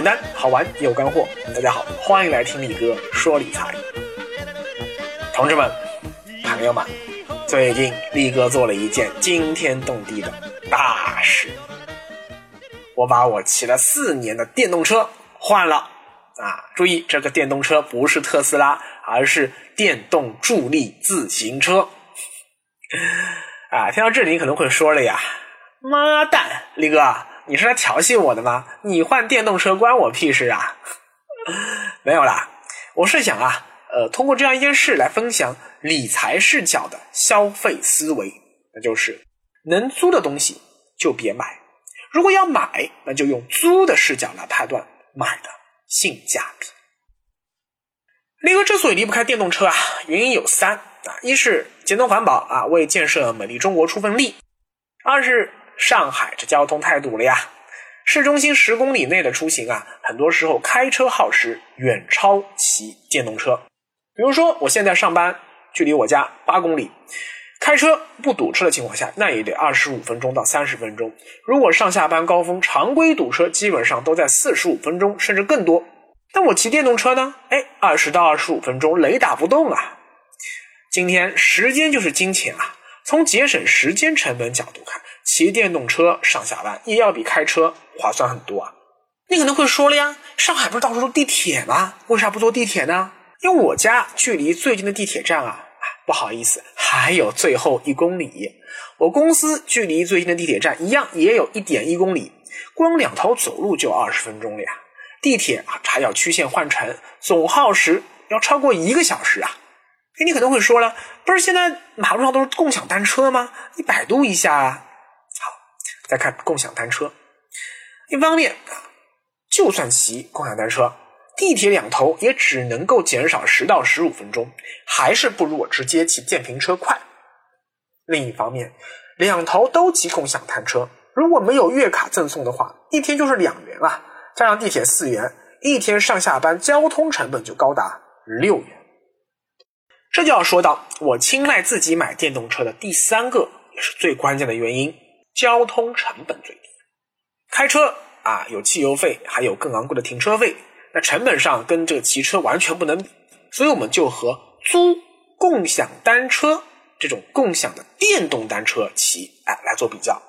简单好玩有干货。大家好，欢迎来听力哥说理财。同志们、朋友们，最近力哥做了一件惊天动地的大事，我把我骑了四年的电动车换了啊！注意，这个电动车不是特斯拉，而是电动助力自行车。啊，听到这里你可能会说了呀，妈蛋，力哥，你是来调戏我的吗？你换电动车关我屁事啊？没有啦，我是想啊。呃，通过这样一件事来分享理财视角的消费思维，那就是能租的东西就别买，如果要买，那就用租的视角来判断买的性价比。力哥之所以离不开电动车啊，原因有三啊：一是节能环保啊，为建设美丽中国出份力；二是上海这交通太堵了呀，市中心十公里内的出行啊，很多时候开车耗时远超骑电动车。比如说，我现在上班距离我家八公里，开车不堵车的情况下，那也得二十五分钟到三十分钟。如果上下班高峰常规堵车，基本上都在四十五分钟甚至更多。但我骑电动车呢？哎，二十到二十五分钟雷打不动啊！今天时间就是金钱啊，从节省时间成本角度看，骑电动车上下班也要比开车划算很多啊。你可能会说了呀，上海不是到处都地铁吗？为啥不坐地铁呢？因为我家距离最近的地铁站啊，不好意思，还有最后一公里。我公司距离最近的地铁站一样，也有一点一公里，光两头走路就二十分钟了呀。地铁啊，还要曲线换乘，总耗时要超过一个小时啊。你可能会说了，不是现在马路上都是共享单车吗？你百度一下啊。再看共享单车，一方面，就算骑共享单车。地铁两头也只能够减少十到十五分钟，还是不如我直接骑电瓶车快。另一方面，两头都骑共享单车，如果没有月卡赠送的话，一天就是两元啊，加上地铁四元，一天上下班交通成本就高达六元。这就要说到我青睐自己买电动车的第三个也是最关键的原因：交通成本最低。开车啊，有汽油费，还有更昂贵的停车费。那成本上跟这个骑车完全不能比，所以我们就和租共享单车这种共享的电动单车骑哎来做比较。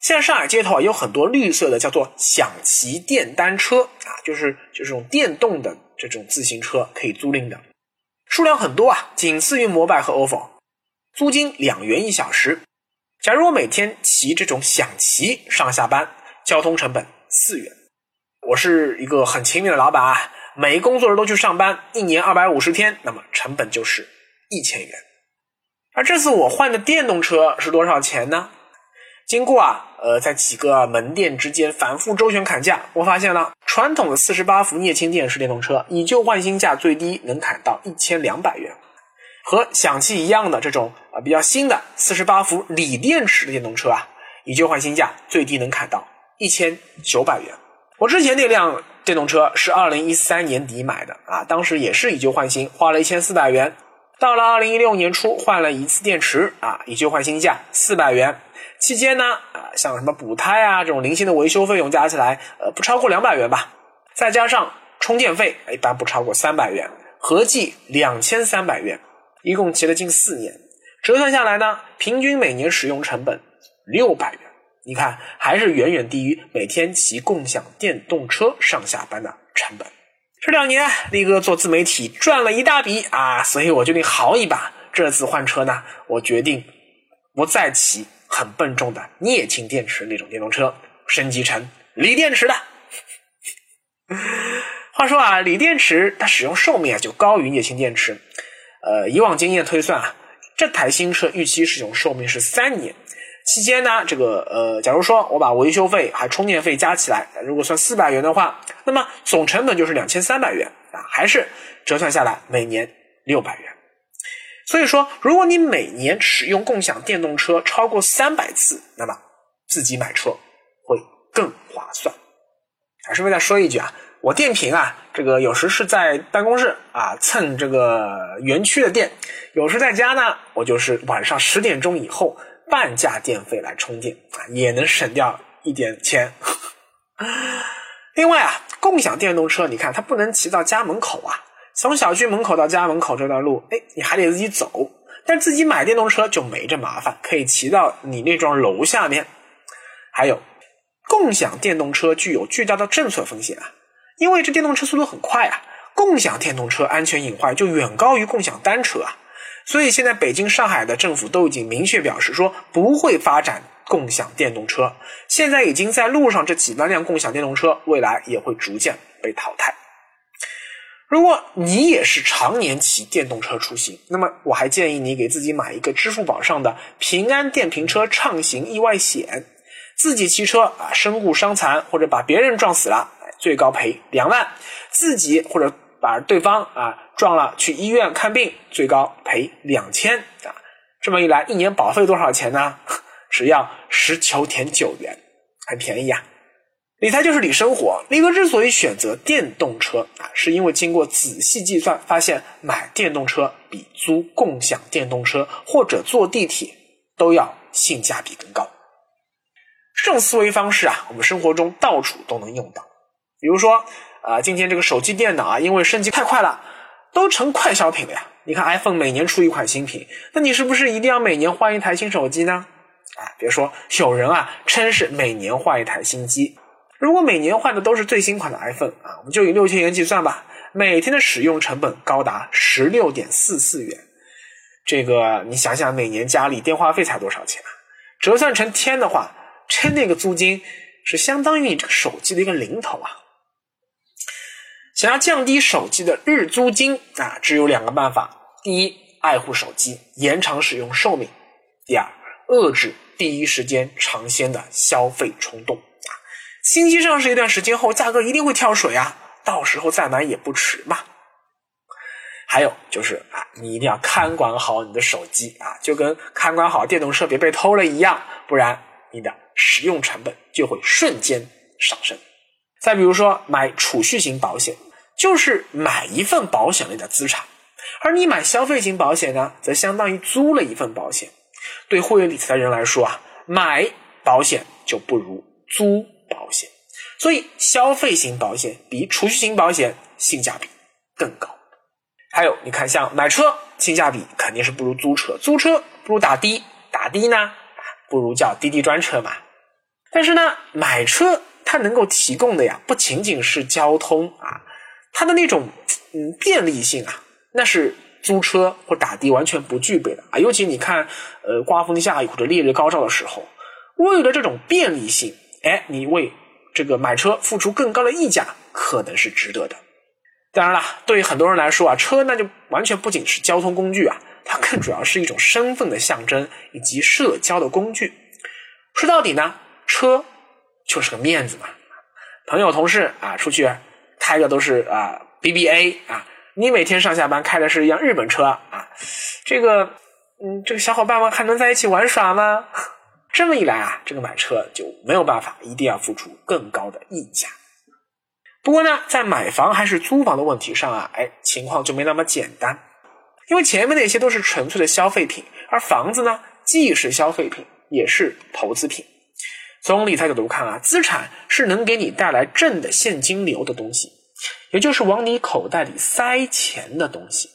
现在上海街头啊有很多绿色的叫做享骑电单车啊，就是就这种电动的这种自行车可以租赁的，数量很多啊，仅次于摩拜和 ofo，租金两元一小时。假如我每天骑这种享骑上下班，交通成本四元。我是一个很勤勉的老板啊，每一工作日都去上班，一年二百五十天，那么成本就是一千元。而这次我换的电动车是多少钱呢？经过啊，呃，在几个门店之间反复周旋砍价，我发现了传统的四十八伏镍氢电池电动车以旧换新价最低能砍到一千两百元，和享汽一样的这种啊比较新的四十八伏锂电池的电动车啊，以旧换新价最低能砍到一千九百元。我之前那辆电动车是二零一三年底买的啊，当时也是以旧换新，花了一千四百元。到了二零一六年初换了一次电池啊，以旧换新价四百元。期间呢啊，像什么补胎啊这种零星的维修费用加起来，呃不超过两百元吧。再加上充电费，一般不超过三百元，合计两千三百元，一共骑了近四年，折算下来呢，平均每年使用成本六百元。你看，还是远远低于每天骑共享电动车上下班的成本。这两年，力哥做自媒体赚了一大笔啊，所以我决定豪一把。这次换车呢，我决定不再骑很笨重的镍氢电池那种电动车，升级成锂电池的。话说啊，锂电池它使用寿命啊就高于镍氢电池。呃，以往经验推算啊，这台新车预期使用寿命是三年。期间呢，这个呃，假如说我把维修费还充电费加起来，如果算四百元的话，那么总成本就是两千三百元啊，还是折算下来每年六百元。所以说，如果你每年使用共享电动车超过三百次，那么自己买车会更划算。还顺便再说一句啊，我电瓶啊，这个有时是在办公室啊蹭这个园区的电，有时在家呢，我就是晚上十点钟以后。半价电费来充电啊，也能省掉一点钱。另外啊，共享电动车，你看它不能骑到家门口啊，从小区门口到家门口这段路，哎，你还得自己走。但自己买电动车就没这麻烦，可以骑到你那幢楼下面。还有，共享电动车具有巨大的政策风险啊，因为这电动车速度很快啊，共享电动车安全隐患就远高于共享单车啊。所以现在北京、上海的政府都已经明确表示说不会发展共享电动车。现在已经在路上这几万辆共享电动车，未来也会逐渐被淘汰。如果你也是常年骑电动车出行，那么我还建议你给自己买一个支付宝上的平安电瓶车畅行意外险，自己骑车啊身故伤残或者把别人撞死了，最高赔两万；自己或者把对方啊撞了去医院看病，最高赔两千啊。这么一来，一年保费多少钱呢？只要十求田九元，很便宜啊。理财就是理生活。李哥之所以选择电动车啊，是因为经过仔细计算，发现买电动车比租共享电动车或者坐地铁都要性价比更高。这种思维方式啊，我们生活中到处都能用到。比如说啊，今天这个手机、电脑啊，因为升级太快了，都成快消品了呀。你看 iPhone 每年出一款新品，那你是不是一定要每年换一台新手机呢？啊，别说有人啊，称是每年换一台新机。如果每年换的都是最新款的 iPhone 啊，我们就以六千元计算吧，每天的使用成本高达十六点四四元。这个你想想，每年家里电话费才多少钱啊？折算成天的话，称那个租金是相当于你这个手机的一个零头啊。想要降低手机的日租金啊，只有两个办法：第一，爱护手机，延长使用寿命；第二，遏制第一时间尝鲜的消费冲动。新机上市一段时间后，价格一定会跳水啊，到时候再买也不迟嘛。还有就是啊，你一定要看管好你的手机啊，就跟看管好电动车别被偷了一样，不然你的使用成本就会瞬间上升。再比如说买储蓄型保险，就是买一份保险类的资产，而你买消费型保险呢，则相当于租了一份保险。对会员理财的人来说啊，买保险就不如租。保险，所以消费型保险比储蓄型保险性价比更高。还有，你看，像买车，性价比肯定是不如租车，租车不如打的，打的呢，不如叫滴滴专车嘛。但是呢，买车它能够提供的呀，不仅仅是交通啊，它的那种嗯便利性啊，那是租车或打的完全不具备的啊。尤其你看，呃，刮风下雨或者烈日高照的时候，为了这种便利性。哎，你为这个买车付出更高的溢价，可能是值得的。当然了，对于很多人来说啊，车那就完全不仅是交通工具啊，它更主要是一种身份的象征以及社交的工具。说到底呢，车就是个面子嘛。朋友同事啊，出去开的都是啊 BBA 啊，你每天上下班开的是一辆日本车啊，这个嗯，这个小伙伴们还能在一起玩耍吗？这么一来啊，这个买车就没有办法，一定要付出更高的溢价。不过呢，在买房还是租房的问题上啊，哎，情况就没那么简单。因为前面那些都是纯粹的消费品，而房子呢，既是消费品，也是投资品。从理财角度看啊，资产是能给你带来正的现金流的东西，也就是往你口袋里塞钱的东西。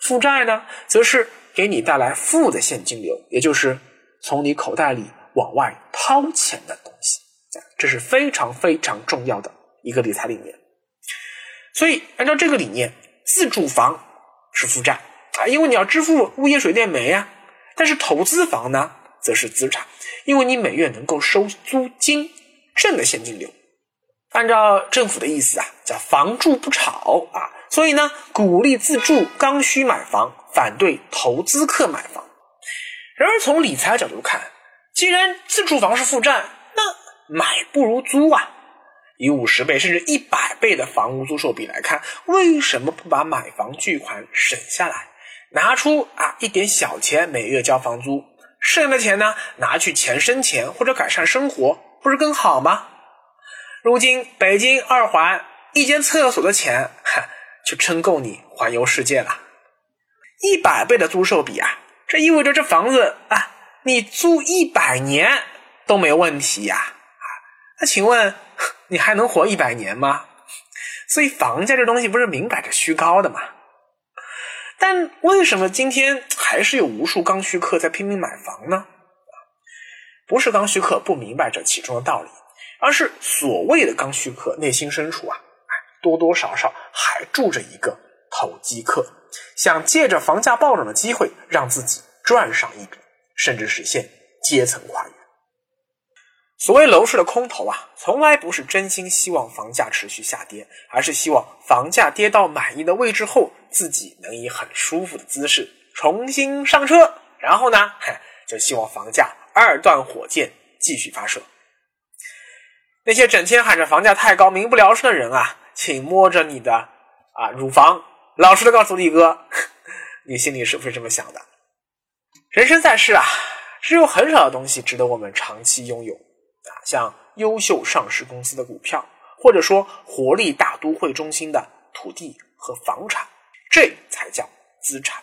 负债呢，则是给你带来负的现金流，也就是。从你口袋里往外掏钱的东西，这是非常非常重要的一个理财理念。所以，按照这个理念，自住房是负债啊，因为你要支付物业、水电煤啊；但是投资房呢，则是资产，因为你每月能够收租金，挣的现金流。按照政府的意思啊，叫房住不炒啊，所以呢，鼓励自住，刚需买房，反对投资客买房。然而，从理财角度看，既然自住房是负债，那买不如租啊！以五十倍甚至一百倍的房屋租售比来看，为什么不把买房巨款省下来，拿出啊一点小钱每月交房租，剩下的钱呢拿去钱生钱或者改善生活，不是更好吗？如今北京二环一间厕所的钱，哈，就撑够你环游世界了。一百倍的租售比啊！这意味着这房子啊，你租一百年都没问题呀！啊，那请问你还能活一百年吗？所以房价这东西不是明摆着虚高的吗？但为什么今天还是有无数刚需客在拼命买房呢？不是刚需客不明白这其中的道理，而是所谓的刚需客内心深处啊，多多少少还住着一个投机客，想借着房价暴涨的机会让自己赚上一笔，甚至实现阶层跨越。所谓楼市的空头啊，从来不是真心希望房价持续下跌，而是希望房价跌到满意的位置后，自己能以很舒服的姿势重新上车，然后呢，就希望房价。二段火箭继续发射。那些整天喊着房价太高、民不聊生的人啊，请摸着你的啊乳房，老实的告诉力哥，你心里是不是这么想的？人生在世啊，只有很少的东西值得我们长期拥有啊，像优秀上市公司的股票，或者说活力大都会中心的土地和房产，这才叫资产。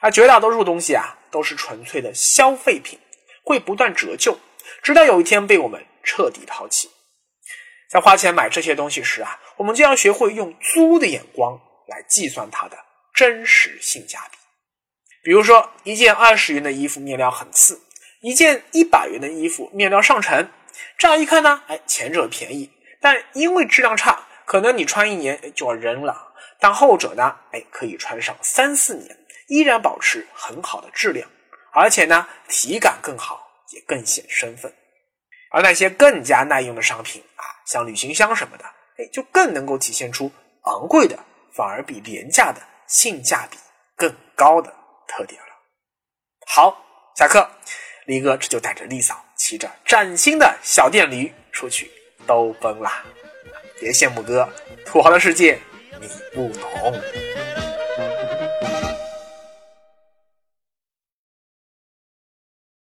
而绝大多数东西啊，都是纯粹的消费品。会不断折旧，直到有一天被我们彻底抛弃。在花钱买这些东西时啊，我们就要学会用租的眼光来计算它的真实性价比。比如说，一件二十元的衣服面料很次，一件一百元的衣服面料上乘。乍一看呢，哎，前者便宜，但因为质量差，可能你穿一年就要扔了。但后者呢，哎，可以穿上三四年，依然保持很好的质量。而且呢，体感更好，也更显身份。而那些更加耐用的商品啊，像旅行箱什么的，哎，就更能够体现出昂贵的反而比廉价的性价比更高的特点了。好，下课，李哥这就带着丽嫂骑着崭新的小电驴出去兜风啦。别羡慕哥，土豪的世界你不懂。